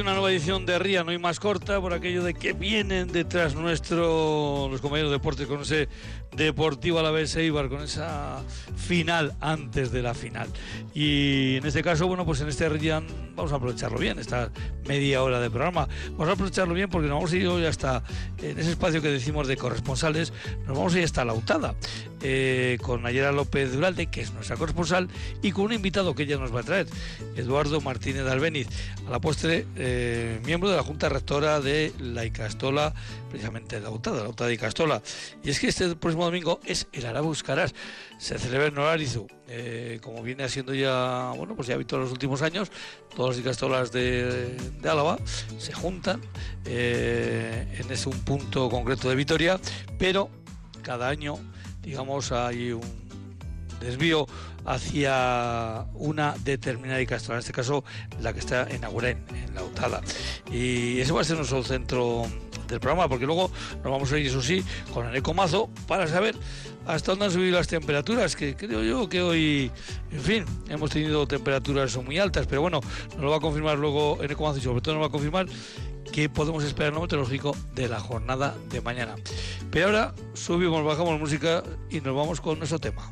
Una nueva edición de Ría, no hay más corta, por aquello de que vienen detrás nuestro los compañeros de deportes con ese Deportivo a la vez Eibar, con esa final antes de la final. Y en este caso, bueno, pues en este Ría vamos a aprovecharlo bien, esta media hora de programa. Vamos a aprovecharlo bien porque nos vamos a ir hoy hasta en ese espacio que decimos de corresponsales, nos vamos a ir hasta la UTADA, eh, con Nayera López Duralde, que es nuestra corresponsal, y con un invitado que ella nos va a traer, Eduardo Martínez Albeniz, a la postre eh, miembro de la Junta Rectora de la Icastola, precisamente de la UTADA, la UTADA Icastola. Y es que este próximo domingo es el Arabus Caras, se celebra en Norarizu, eh, como viene haciendo ya, bueno, pues ya visto en los últimos años, todas las de, de Álava se juntan en ese un punto concreto de Vitoria, pero cada año, digamos, hay un desvío hacia una determinada Icastro, en este caso la que está en Agurén, en la Utada. Y ese va a ser nuestro centro del programa, porque luego nos vamos a ir, eso sí, con el ecomazo para saber hasta dónde han subido las temperaturas, que creo yo que hoy, en fin, hemos tenido temperaturas muy altas, pero bueno, nos lo va a confirmar luego en ecomazo y sobre todo nos va a confirmar que podemos esperar el meteorológico de la jornada de mañana. Pero ahora subimos, bajamos música y nos vamos con nuestro tema.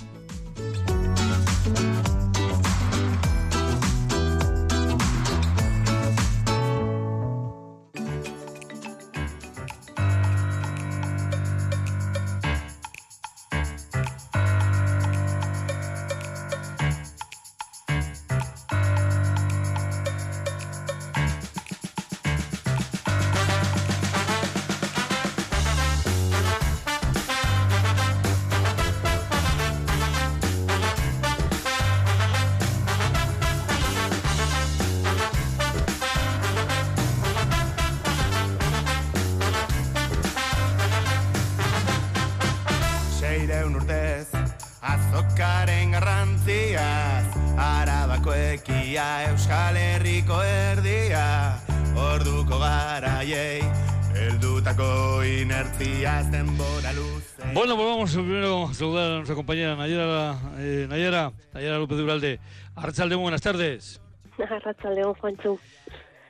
Bueno, pues vamos primero a saludar a nuestra compañera Nayara, eh, Nayara, Nayara López de Uralde. Arrachalde, muy buenas tardes. Arrachaldeón, Juancho.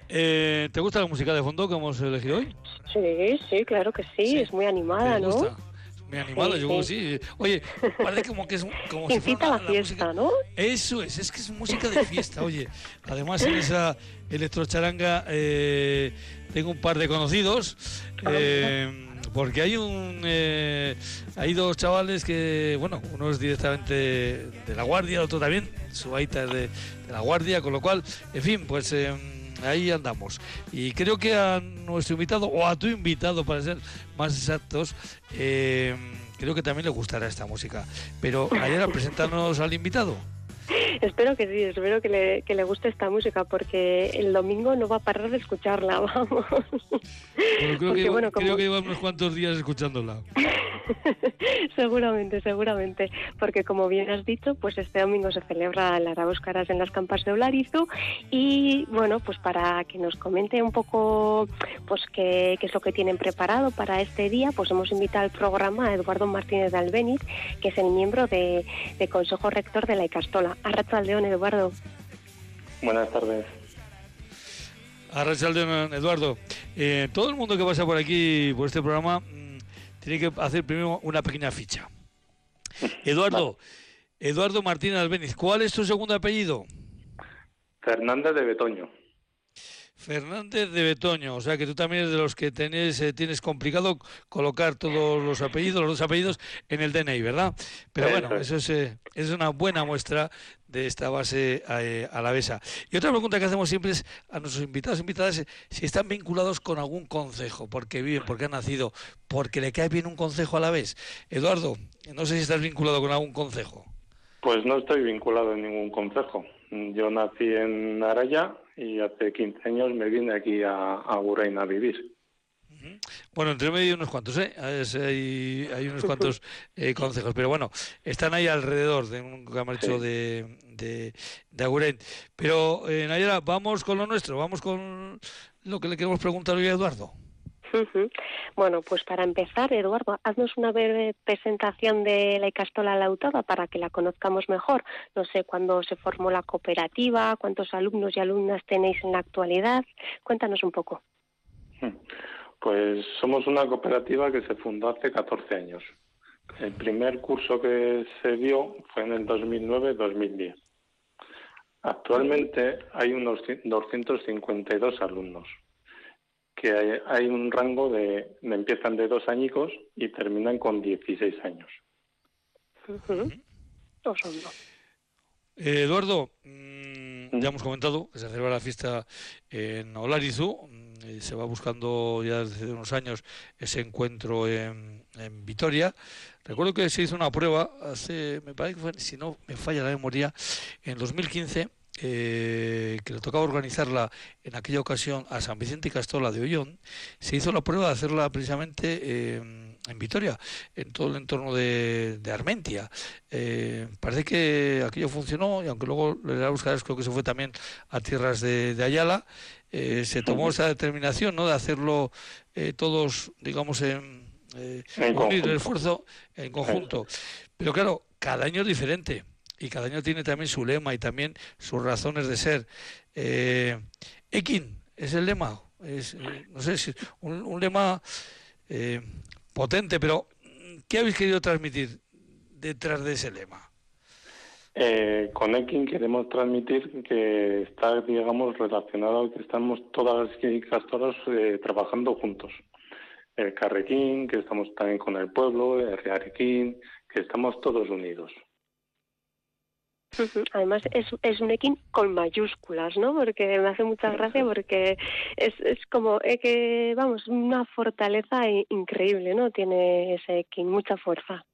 Eh, ¿Te gusta la música de fondo que hemos elegido hoy? Sí, sí, claro que sí, Sí. es muy animada, ¿Te ¿no? gusta? Es muy animada, Sí, yo creo que sí. sí. Oye, parece como que es como si fuera la fiesta, música- ¿no? Eso es, es que es música de fiesta, oye. Además en esa electrocharanga eh, tengo un par de conocidos. eh, porque hay un eh, hay dos chavales que, bueno, uno es directamente de la guardia, otro también, su aita es de, la guardia, con lo cual, en fin, pues eh, ahí andamos. Y creo que a nuestro invitado, o a tu invitado para ser más exactos, eh, creo que también le gustará esta música. Pero ayer presentarnos al invitado. Espero que sí, espero que le, que le guste esta música porque el domingo no va a parar de escucharla, vamos. Bueno, creo, Porque, que, bueno, creo como- que lleva unos cuantos días escuchándola. seguramente, seguramente, porque como bien has dicho, pues este domingo se celebra el Arabos Caras en las campas de Olarizu y bueno, pues para que nos comente un poco pues qué, qué es lo que tienen preparado para este día, pues hemos invitado al programa a Eduardo Martínez de Albeniz, que es el miembro de, de Consejo Rector de la Icastola. Arracha al León, Eduardo. Buenas tardes. Arrachaldeón, Eduardo. Eh, todo el mundo que pasa por aquí, por este programa, tiene que hacer primero una pequeña ficha. Eduardo, Eduardo Martínez Albeniz, ¿cuál es tu segundo apellido? Fernández de Betoño. Fernández de Betoño, o sea que tú también eres de los que tenés, eh, tienes complicado colocar todos los apellidos, los dos apellidos en el DNI, ¿verdad? Pero bueno, es. eso es, eh, es una buena muestra de esta base eh, alavesa. Y otra pregunta que hacemos siempre es a nuestros invitados invitadas eh, si están vinculados con algún concejo, porque viven, porque han nacido, porque le cae bien un concejo a la vez. Eduardo, no sé si estás vinculado con algún concejo. Pues no estoy vinculado en ningún concejo. Yo nací en Araya y hace 15 años me vine aquí a, a a vivir. Bueno, entre medio hay unos cuantos, ¿eh? Hay, hay unos cuantos eh, consejos, pero bueno, están ahí alrededor de un Sí. de, de, de Agurén. Pero, eh, Nayara, vamos con lo nuestro, vamos con lo que le queremos preguntar hoy a Eduardo. Bueno, pues para empezar, Eduardo, haznos una breve presentación de la Icastola Lautada para que la conozcamos mejor. No sé cuándo se formó la cooperativa, cuántos alumnos y alumnas tenéis en la actualidad. Cuéntanos un poco. Pues somos una cooperativa que se fundó hace 14 años. El primer curso que se dio fue en el 2009-2010. Actualmente hay unos 252 alumnos que hay, un rango de, empiezan de dos añicos y terminan con 16 años. Eh, Eduardo, mm, ya hemos comentado que se celebra la fiesta en Olarizu, mm, se va buscando ya desde unos años ese encuentro en, en, Vitoria. Recuerdo que se hizo una prueba hace, me parece que fue, si no me falla la memoria, en 2015 eh, que le tocaba organizarla en aquella ocasión a San Vicente y Castola de Ollón, se hizo la prueba de hacerla precisamente en Vitoria, en todo el entorno de, Armentia. Eh, parece que aquello funcionó y aunque luego le a buscar, creo que se fue también a tierras de, Ayala, eh, se tomó esa determinación ¿no? de hacerlo todos, digamos, en, unir el esfuerzo en conjunto. Pero claro, cada año es diferente y cada año tiene también su lema y también sus razones de ser. Eh, Ekin es el lema, es, eh, no sé si un, lema eh, potente, pero ¿qué habéis querido transmitir detrás de ese lema? Eh, con Ekin queremos transmitir que está, digamos, relacionado que estamos todas las castoras trabajando juntos. El Carrequín, que estamos también con el pueblo, el Rearequín, que estamos todos unidos. Además es, es un equin con mayúsculas, ¿no? Porque me hace mucha gracia porque es, es como eh, que, vamos, una fortaleza increíble, ¿no? Tiene ese equin, mucha fuerza.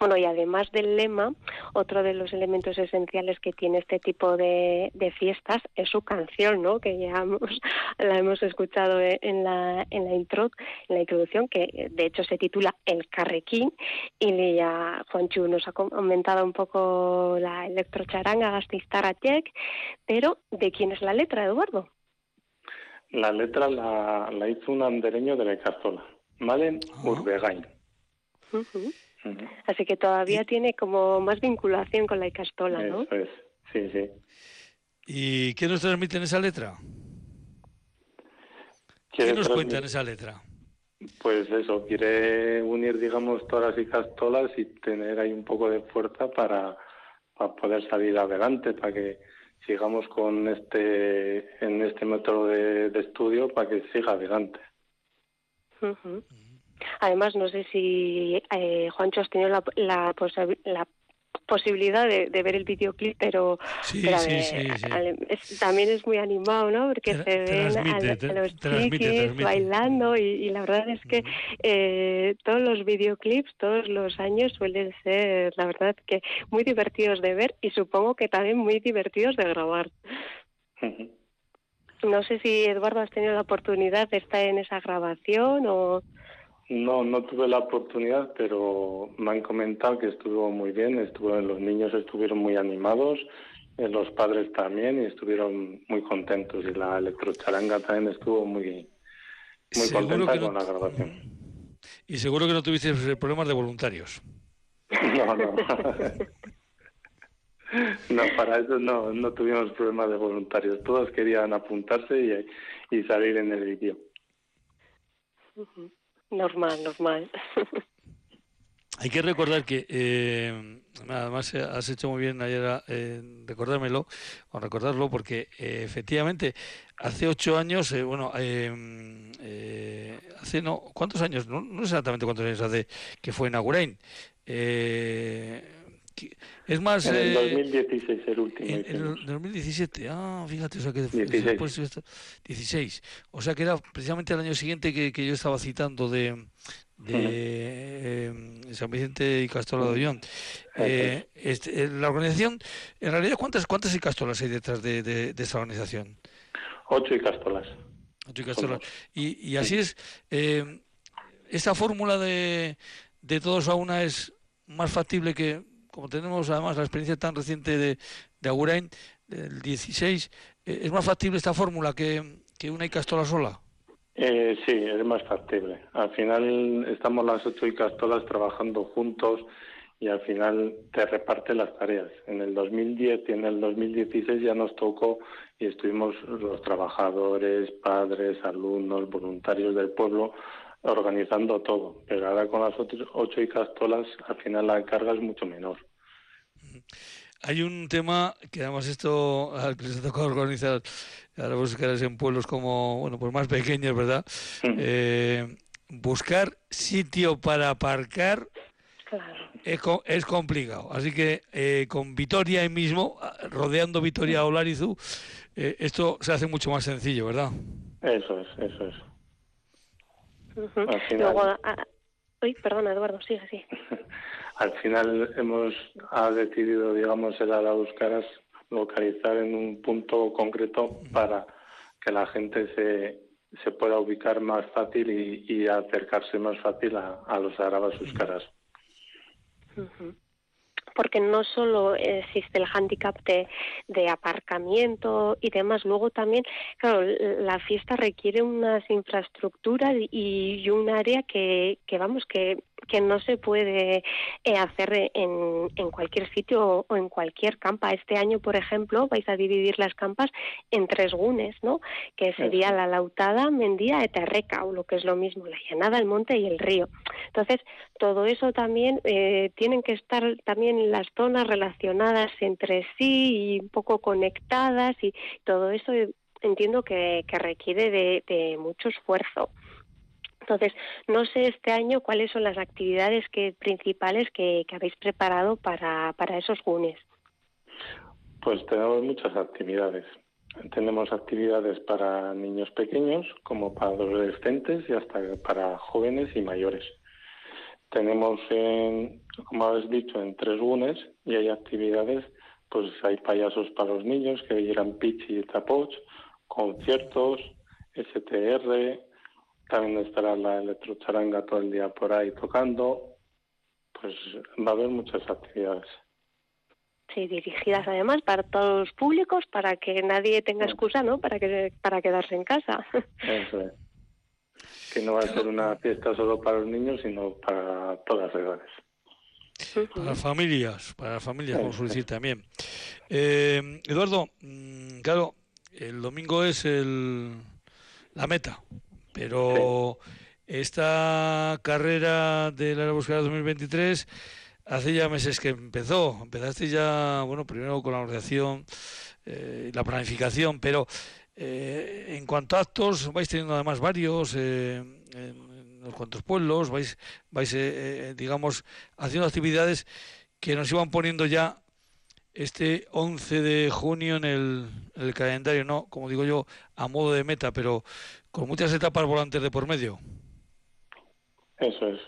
Bueno, y además del lema, otro de los elementos esenciales que tiene este tipo de, fiestas es su canción, ¿no? Que ya la hemos escuchado en la, en la intro, en la introducción, que de hecho se titula El Carrequín, y ya Juanchu nos ha comentado un poco la electrocharanga Check, pero ¿de quién es la letra, Eduardo? La letra la, hizo un andereño de la Cazola, Malen Urbegain. Así que todavía tiene como más vinculación con la Icastola, ¿no? Eso es, sí, sí. ¿Y qué nos transmite en esa letra? ¿Qué nos cuenta en esa letra? Pues eso, quiere unir, digamos, todas las Icastolas y tener ahí un poco de fuerza para, poder salir adelante, para que sigamos con este, en este método de, estudio, para que siga adelante. Además, no sé si eh, Juancho has tenido la, la, posibilidad de, ver el videoclip, pero, también es muy animado, ¿no? Porque se ven a, los chiquis bailando y, la verdad es que eh, todos los videoclips, todos los años suelen ser, la verdad, que muy divertidos de ver y supongo que también muy divertidos de grabar. No sé si Eduardo has tenido la oportunidad de estar en esa grabación o... No, no tuve la oportunidad, pero me han comentado que estuvo muy bien, estuvo, los niños estuvieron muy animados, eh, los padres también y estuvieron muy contentos y la electrocharanga también estuvo muy, muy contenta con la grabación. Y seguro que no tuviste problemas de voluntarios. No, no. no, para eso no, no tuvimos problemas de voluntarios. Todos querían apuntarse y, y salir en el vídeo. Normal, normal. Hay que recordar que, eh, además eh, has hecho muy bien ayer eh, recordármelo, o recordarlo, porque eh, efectivamente hace ocho años, bueno, hace no, ¿cuántos años? No, no, exactamente cuántos años hace que fue en Agurain. Es más. En el 2016, el último. En, el 2017, ah, fíjate, o sea que 16. 16. O sea que era precisamente el año siguiente que, que yo estaba citando de, de em, San Vicente y Castola de Ollón. Eh, este, eh, la organización, en realidad, ¿cuántas cuántas Castolas hay detrás de, de, esta organización? Ocho y Castolas. Ocho y Castolas. Y, y así es, eh, esta fórmula de, de todos a una es más factible que como tenemos además la experiencia tan reciente de, de Agurain, del 16, eh, es más factible esta fórmula que, que una Icastola sola? Eh, sí, es más factible. Al final estamos las ocho Icastolas trabajando juntos y al final te reparte las tareas. En el 2010 y en el 2016 ya nos tocó y estuvimos los trabajadores, padres, alumnos, voluntarios del pueblo organizando todo. Pero ahora con las ocho Icastolas al final la carga es mucho menor. Hay un tema que además esto al que se toca organizar ahora buscar en pueblos como bueno pues más pequeños, ¿verdad? Eh, buscar sitio para aparcar es, complicado. Así que eh, con Vitoria ahí mismo, rodeando Vitoria o Larizu, eh, esto se hace mucho más sencillo, ¿verdad? Eso es, eso es. Luego, ah, perdona, Eduardo, sigue así. al final hemos ha decidido, digamos, el Arauscaras localizar en un punto concreto para que la gente se, se pueda ubicar más fácil y, acercarse más fácil a, a los Arabas Euskaras. Porque no solo existe el hándicap de, de, aparcamiento y demás, luego también, claro, la fiesta requiere unas infraestructuras y, y un área que, que vamos, que que no se puede eh, hacer en, en, cualquier sitio o en cualquier campa. Este año, por ejemplo, vais a dividir las campas en tres gunes, ¿no? Que sería la Lautada, Mendía, Eterreca, o lo que es lo mismo, la llanada, el monte y el río. Entonces, todo eso también eh, tienen que estar también las zonas relacionadas entre sí y un poco conectadas y todo eso entiendo que, que requiere de, de mucho esfuerzo. Entonces, no sé este año cuáles son las actividades que, principales que, habéis preparado para, para esos GUNES. Pues tenemos muchas actividades. Tenemos actividades para niños pequeños, como para adolescentes y hasta para jóvenes y mayores. Tenemos, en, como habéis dicho, en tres GUNES y hay actividades, pues hay payasos para los niños que irán Pichi y Tapoch, conciertos, STR, también estará la electrocharanga todo el día por ahí tocando. Pues va a haber muchas actividades. Sí, dirigidas además para todos los públicos, para que nadie tenga excusa, ¿no? Para que para quedarse en casa. Eso es. Que no va a ser una fiesta solo para los niños, sino para todas las edades. Para las familias, para las familias, como suele decir también. Eh, Eduardo, mm, claro, el domingo es el, la meta, pero esta carrera de la búsqueda 2023 hace ya meses que empezó. Empezaste ya, bueno, primero con la organización, eh, la planificación, pero eh, en cuanto a actos, vais teniendo además varios eh, en los cuantos pueblos, vais, vais eh, digamos, haciendo actividades que nos iban poniendo ya este 11 de junio en el, el, calendario, no, como digo yo, a modo de meta, pero con muchas etapas volantes de por medio. Eso es.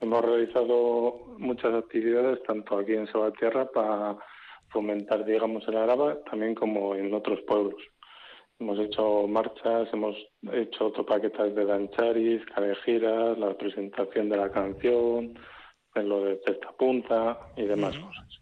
Hemos realizado muchas actividades, tanto aquí en Sabatierra, para fomentar, digamos, el Araba, también como en otros pueblos. Hemos hecho marchas, hemos hecho topaquetas de dancharis, callejiras, la presentación de la canción, en lo de Testa Punta y demás cosas.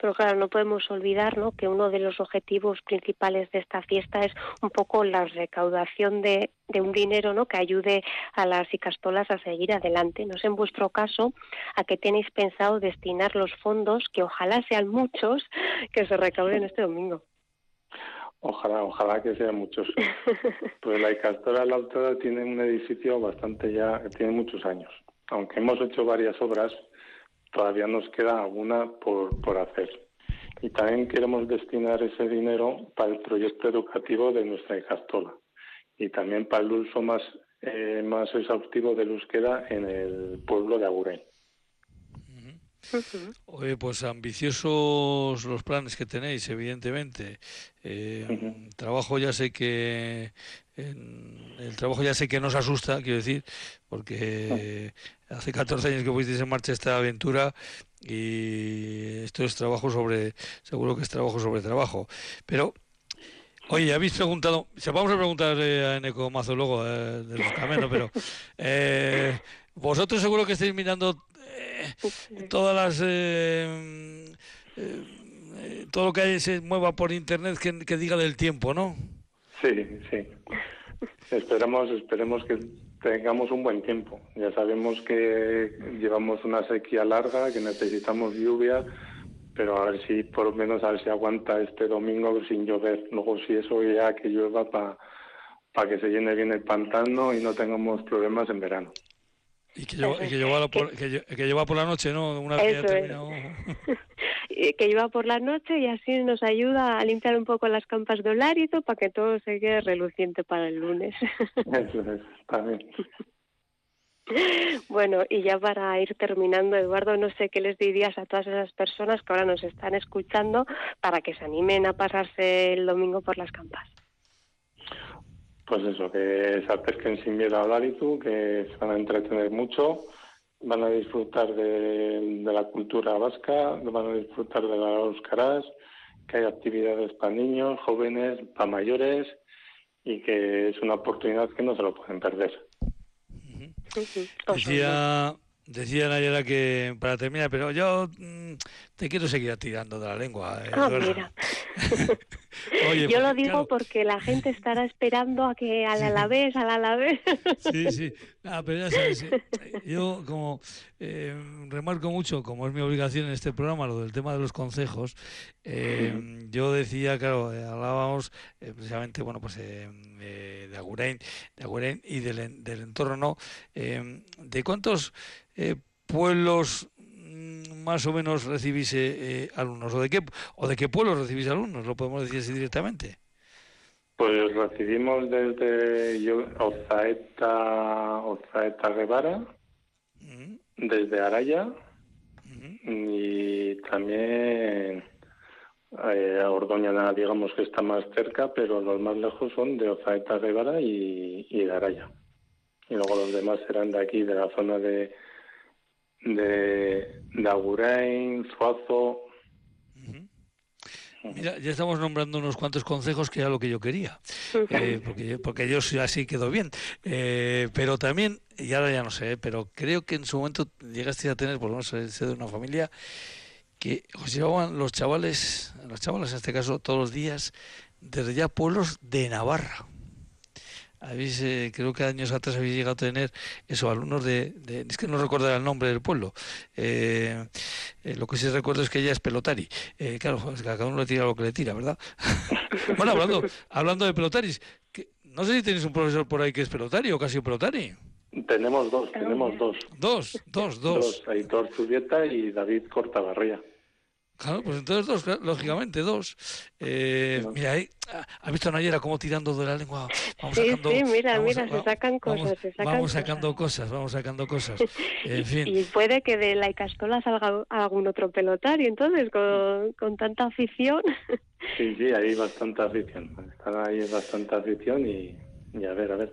Pero claro, no podemos olvidar ¿no? que uno de los objetivos principales de esta fiesta es un poco la recaudación de, de un dinero ¿no? que ayude a las icastolas a seguir adelante. No sé en vuestro caso a qué tenéis pensado destinar los fondos, que ojalá sean muchos, que se recauden este domingo. Ojalá, ojalá que sean muchos. Pues la Icastora La Autora tiene un edificio bastante ya, tiene muchos años. Aunque hemos hecho varias obras, todavía nos queda alguna por, por hacer. Y también queremos destinar ese dinero para el proyecto educativo de nuestra Icastola y también para el uso más, eh, más exhaustivo del euskera en el pueblo de Agurén. Oye, pues ambiciosos los planes que tenéis, evidentemente. Eh, Trabajo ya sé que el trabajo ya sé que nos asusta, quiero decir, porque hace 14 años que pusisteis en marcha esta aventura y esto es trabajo sobre, seguro que es trabajo sobre trabajo. Pero, oye, habéis preguntado, se vamos a preguntar a Eneco Mazo luego eh, de los caminos, pero eh, vosotros seguro que estáis mirando eh, todas las eh, todo lo que se mueva por internet que, diga del tiempo, ¿no? Sí, sí. Esperamos, esperemos que tengamos un buen tiempo. Ya sabemos que llevamos una sequía larga, que necesitamos lluvia, pero a ver si por lo menos a ver si aguanta este domingo sin llover. Luego si eso ya que llueva para para que se llene bien el pantano y no tengamos problemas en verano. Y que, lleva, por, que, por la noche, ¿no? Una vez que lleva por la noche y así nos ayuda a limpiar un poco las campas de Olarizo para que todo se quede reluciente para el lunes. Eso es, también. Bueno, y ya para ir terminando, Eduardo, no sé qué les dirías a todas esas personas que ahora nos están escuchando para que se animen a pasarse el domingo por las campas. Pues eso, que se acerquen sin miedo a Daritu, que se van a entretener mucho, van a disfrutar de, la cultura vasca, van a disfrutar de las Euskaras, que hay actividades para niños, jóvenes, para mayores y que es una oportunidad que no se lo pueden perder. Decía, decía Nayara que para terminar, pero yo mm, te quiero seguir tirando de la lengua. Eh, ah, mira. Yo pues, lo digo porque la gente estará esperando a que al Alavés, al Alavés. Sí, sí. Ah, pero ya sabes, eh, yo como eh, remarco mucho, como es mi obligación en este programa, lo del tema de los consejos, eh, yo decía, claro, hablábamos precisamente, bueno, pues de Agurain, de Agurain y del, del entorno, de cuántos pueblos más o menos recibís eh, alumnos o de qué o de qué pueblos recibís alumnos lo podemos decir así directamente. Pues recibimos desde Ozaeta Ozaeta Guevara desde Araya y también eh, Ordoña digamos que está más cerca pero los más lejos son de Ozaeta Guevara y, y de Araya. Y luego los demás serán de aquí de la zona de de, de Suazo. Mira, ya estamos nombrando unos cuantos consejos que era lo que yo quería, eh, porque, porque yo así quedó bien. Eh, pero también, y ahora ya no sé, pero creo que en su momento llegaste a tener, por lo menos de una familia, que os llevaban los chavales, los chavales en este caso, todos los días, desde ya pueblos de Navarra habéis, eh, creo que años atrás habéis llegado a tener esos alumnos de, es que no recuerdo el nombre del pueblo. Eh, eh, lo que sí recuerdo es que ella es pelotari. claro, pues, cada uno le tira lo que le tira, ¿verdad? bueno, hablando, hablando de pelotaris, no sé si tenéis un profesor por ahí que es pelotari o casi pelotari. Tenemos dos, tenemos dos. Dos, dos, dos. Dos, Aitor Zubieta y David Cortabarría. Claro, pues entonces dos, lógicamente dos. Eh, mira, ahí, ¿has visto a Nayera cómo tirando de la lengua? Vamos sí, sacando, sí, mira, mira, se sacan cosas. se sacan vamos sacando cosas. vamos sacando cosas. En fin. Y puede que de la Icastola salga algún otro pelotario, entonces, con, con tanta afición. Sí, sí, hay bastante afición. Están ahí bastante afición y, y a ver, a ver.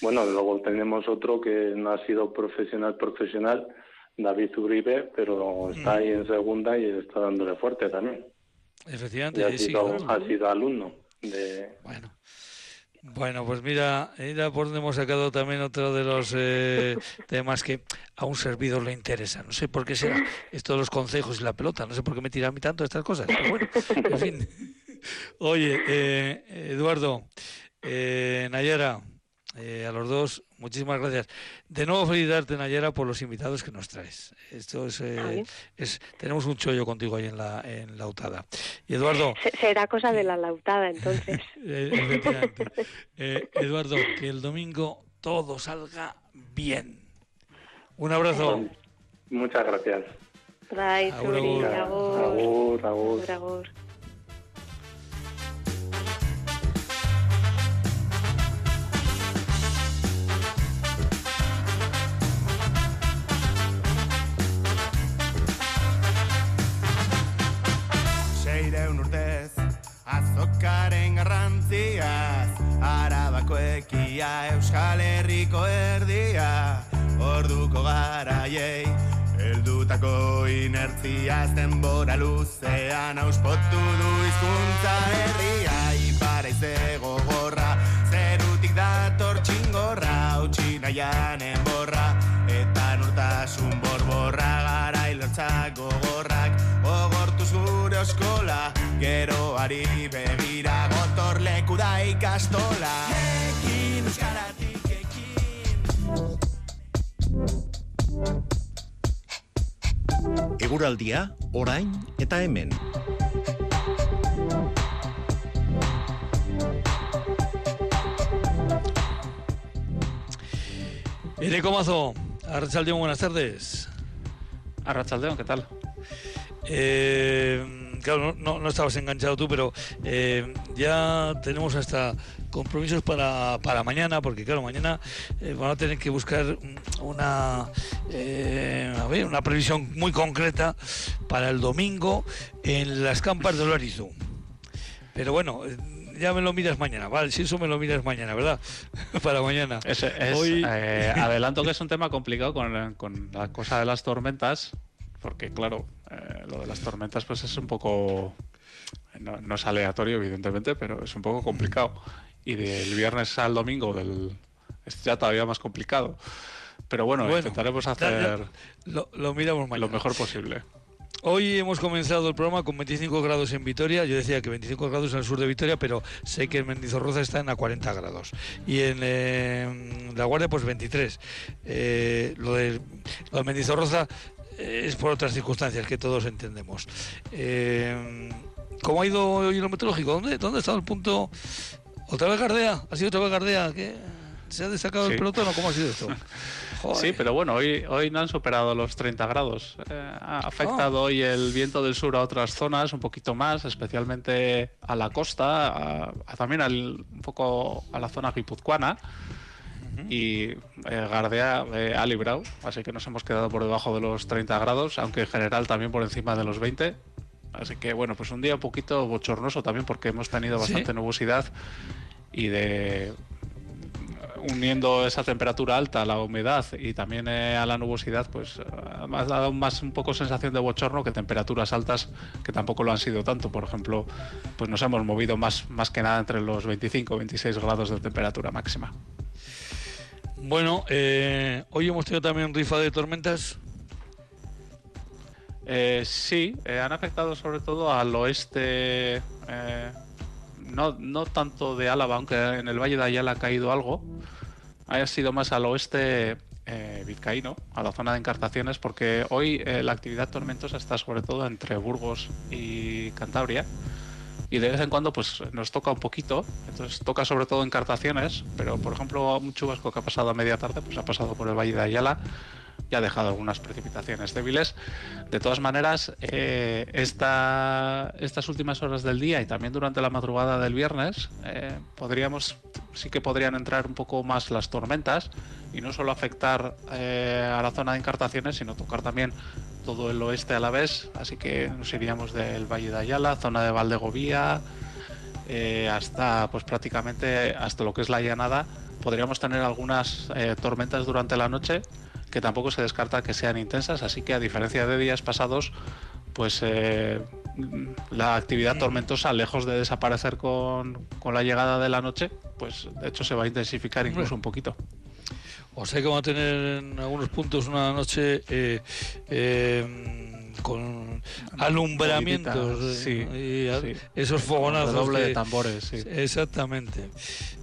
Bueno, luego tenemos otro que no ha sido profesional, profesional David Uribe, pero está ahí en segunda y está dándole fuerte también. Efectivamente, ha, sido, ha sido alumno de... Bueno. Bueno, pues mira, mira por donde hemos sacado también otro de los eh, temas que a un servidor le interesa. No sé por qué será esto de los consejos y la pelota. No sé por qué me tiran a mí tanto estas cosas. Pero bueno, en fin. Oye, eh, Eduardo, eh, Nayara, eh, a los dos, muchísimas gracias. De nuevo felicitarte, Nayera, por los invitados que nos traes. Esto es, eh, es tenemos un chollo contigo ahí en la, en lautada. Y Eduardo... será cosa de la lautada, entonces. Eh, Eduardo, que el domingo todo salga bien. Un abrazo. Muchas gracias. Bye, agur, agur. Azokaren garrantziaz Arabako ekia Euskal Herriko erdia. Orduko garaiei Eldutako inertziaz denbora luzean Auspotu du izkuntza herria Ipara izego gorra Zerutik dator txingorra Utsinaian enborra Eta nortasun borborra Gara ilortzak gogorrak Eskola Geroari begira gotorleku da ikastola Ekin euskaratik ekin Eguraldia, orain eta hemen. Eneco Mazo, Arrachaldeón, buenas tardes. Arrachaldeón, ¿qué tal? Eh, claro, no, no, estabas enganchado tú, pero eh, ya tenemos hasta compromisos para, para mañana, porque claro, mañana eh, van a tener que buscar una, eh, a ver, una previsión muy concreta para el domingo en las campas de Olarizú. Pero bueno, eh, ya me lo miras mañana, vale, si eso me lo miras mañana, ¿verdad? para mañana. Es, es, Hoy- eh, adelanto que es un tema complicado con, con la cosa de las tormentas, porque claro, eh, lo de las tormentas pues es un poco... No, no es aleatorio, evidentemente, pero es un poco complicado. Y del viernes al domingo del, es ya todavía más complicado. Pero bueno, Bueno, intentaremos hacer ya Lo, lo miramos mañana. lo mejor posible. Hoy hemos comenzado el programa con 25 grados en Vitoria. Yo decía que 25 grados en el sur de Vitoria, pero sé que en Mendizorroza está en a 40 grados. Y en eh, La Guardia, pues 23. Eh, lo, de, lo de Mendizorroza es por otras circunstancias que todos entendemos. Eh, ¿Cómo ha ido hoy lo meteorológico? ¿Dónde, ¿Dónde ha estado el punto? ¿Otra vez Gardea? ¿Ha sido otra vez Gardea? ¿Qué? ¿Se ha destacado el Sí. pelotón o cómo ha sido esto? Joder. Sí, pero bueno, hoy, hoy no han superado los 30 grados. Eh, ha afectado hoy el viento del sur a otras zonas un poquito más, especialmente a la costa, a- a también al, un poco a la zona guipuzcoana. Y eh, Gardea eh, ha librado, así que nos hemos quedado por debajo de los 30 grados, aunque en general también por encima de los 20. Así que bueno, pues un día un poquito bochornoso también porque hemos tenido Sí. bastante nubosidad y de uniendo esa temperatura alta a la humedad y también eh, a la nubosidad, pues eh, ha dado más un poco sensación de bochorno que temperaturas altas que tampoco lo han sido tanto. Por ejemplo, pues nos hemos movido más, más que nada entre los 25 y 26 grados de temperatura máxima. Bueno, eh, hoy hemos tenido también rifa de tormentas. Eh, sí, eh, han afectado sobre todo al oeste, eh, no, no tanto de Álava, aunque en el Valle de Ayala ha caído algo. Ha sido más al oeste eh, vizcaíno, a la zona de encartaciones, porque hoy la actividad tormentosa está sobre todo entre Burgos y Cantabria. Y de vez en cuando pues nos toca un poquito, entonces toca sobre todo encartaciones, pero por ejemplo un chubasco que ha pasado a media tarde, pues ha pasado por el Valle de Ayala y ha dejado algunas precipitaciones débiles. De todas maneras, eh, esta- estas últimas horas del día y también durante la madrugada del viernes, eh, podríamos, sí que podrían entrar un poco más las tormentas y no solo afectar eh, a la zona de encartaciones, sino tocar también todo el oeste a la vez. Así que nos iríamos del Valle de Ayala, zona de Valdegovía, hasta pues prácticamente hasta lo que es la llanada. Podríamos tener algunas tormentas durante la noche que tampoco se descarta que sean intensas, así que a diferencia de días pasados, pues eh, la actividad tormentosa, lejos de desaparecer con, con la llegada de la noche, pues de hecho se va a intensificar incluso un poquito. O sea que vamos a tener en algunos puntos una noche eh, eh, con alumbramientos. Eh, sí. Esos fogonazos. Doble que- de tambores, sí. Exactamente.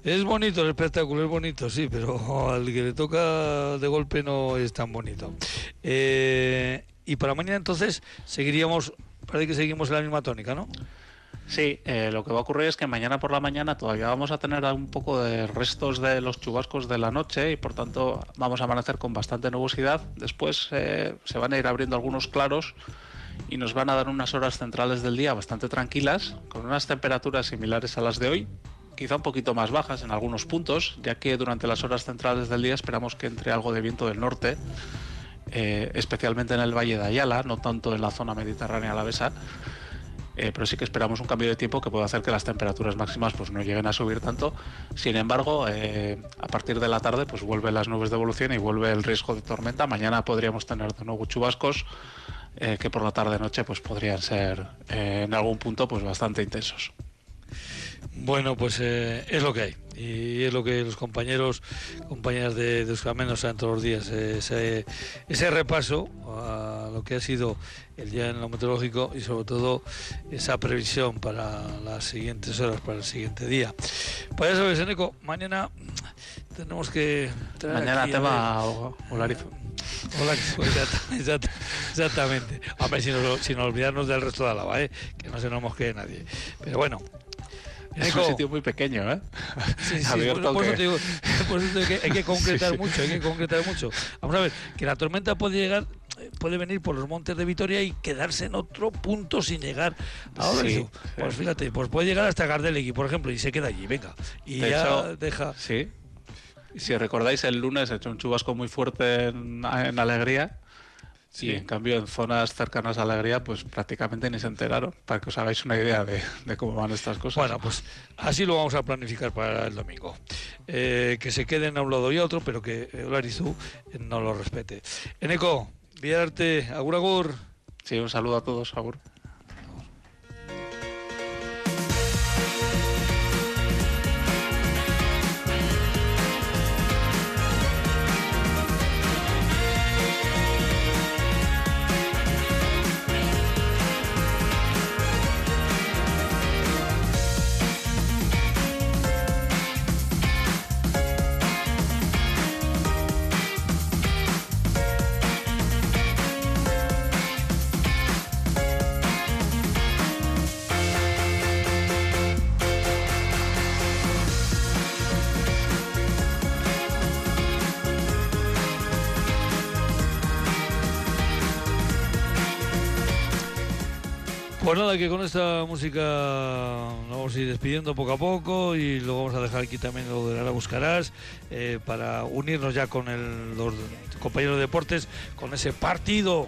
Es bonito el espectáculo, es bonito, sí, pero al que le toca de golpe no es tan bonito. Eh, y para mañana entonces seguiríamos, parece que seguimos en la misma tónica, ¿no? Sí, eh, lo que va a ocurrir es que mañana por la mañana todavía vamos a tener un poco de restos de los chubascos de la noche y por tanto vamos a amanecer con bastante nubosidad. Después eh, se van a ir abriendo algunos claros y nos van a dar unas horas centrales del día bastante tranquilas, con unas temperaturas similares a las de hoy, quizá un poquito más bajas en algunos puntos, ya que durante las horas centrales del día esperamos que entre algo de viento del norte, eh, especialmente en el Valle de Ayala, no tanto en la zona mediterránea alavesa. Eh, pero sí que esperamos un cambio de tiempo que puede hacer que las temperaturas máximas pues no lleguen a subir tanto. Sin embargo, eh, a partir de la tarde pues vuelven las nubes de evolución y vuelve el riesgo de tormenta. Mañana podríamos tener de nuevo chubascos eh, que por la tarde noche pues podrían ser en algún punto pues bastante intensos. Bueno, pues eh, es lo que hay. Y es lo que los compañeros, compañeras de, de Euskadi nos dan todos los días. eh, Ese, ese repaso a lo que ha sido el día en lo meteorológico y sobre todo esa previsión para las siguientes horas, para el siguiente día. Pues ya sabes, Eneco, mañana tenemos que... Mañana tema Olarizo. Exactamente. Hombre, sin, sin, olvidarnos del resto de Álava, ¿eh? que no se nos mosquee nadie. Pero bueno. Es un sitio muy pequeño, ¿eh? Sí, sí, por, por, eso te digo, por, eso te digo, que hay que concretar sí, mucho, hay que concretar mucho. Vamos a ver, que la tormenta puede llegar, puede venir por los montes de Vitoria y quedarse en otro punto sin llegar a sí, Pues fíjate, pues puede llegar hasta Gardelegui, por ejemplo, y se queda allí, venga. Y de ya hecho, deja. Sí, si recordáis, el lunes he hecho un chubasco muy fuerte en, en Alegría. Sí. Y en cambio, en zonas cercanas a Alegría, pues prácticamente ni se enteraron, para que os hagáis una idea de, de cómo van estas cosas. Bueno, pues así lo vamos a planificar para el domingo. Eh, que se queden a un lado y a otro, pero que Olarizú no lo respete. Eneco, Viarte, Agur Agur. Sí, un saludo a todos, Agur. Pues nada, que con esta música nos vamos a ir despidiendo poco a poco y lo vamos a dejar aquí también lo de la buscarás eh, para unirnos ya con el, los compañeros de deportes, con ese partido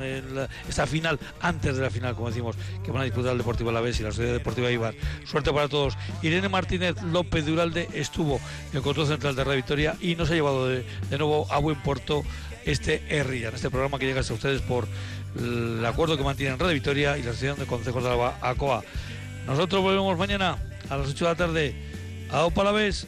el, esta final, antes de la final, como decimos, que van a disputar el Deportivo Alavés y la Sociedad Deportiva Ibar. Suerte para todos. Irene Martínez López de Uralde estuvo en el control central de Radio Victoria y nos ha llevado de, de nuevo a buen puerto este Errillan, este programa que llega hasta ustedes por el acuerdo que mantienen Radio Victoria y la Asociación de Consejos de Alba, ACOA. Nosotros volvemos mañana a las 8 de la tarde. A Opa la vez,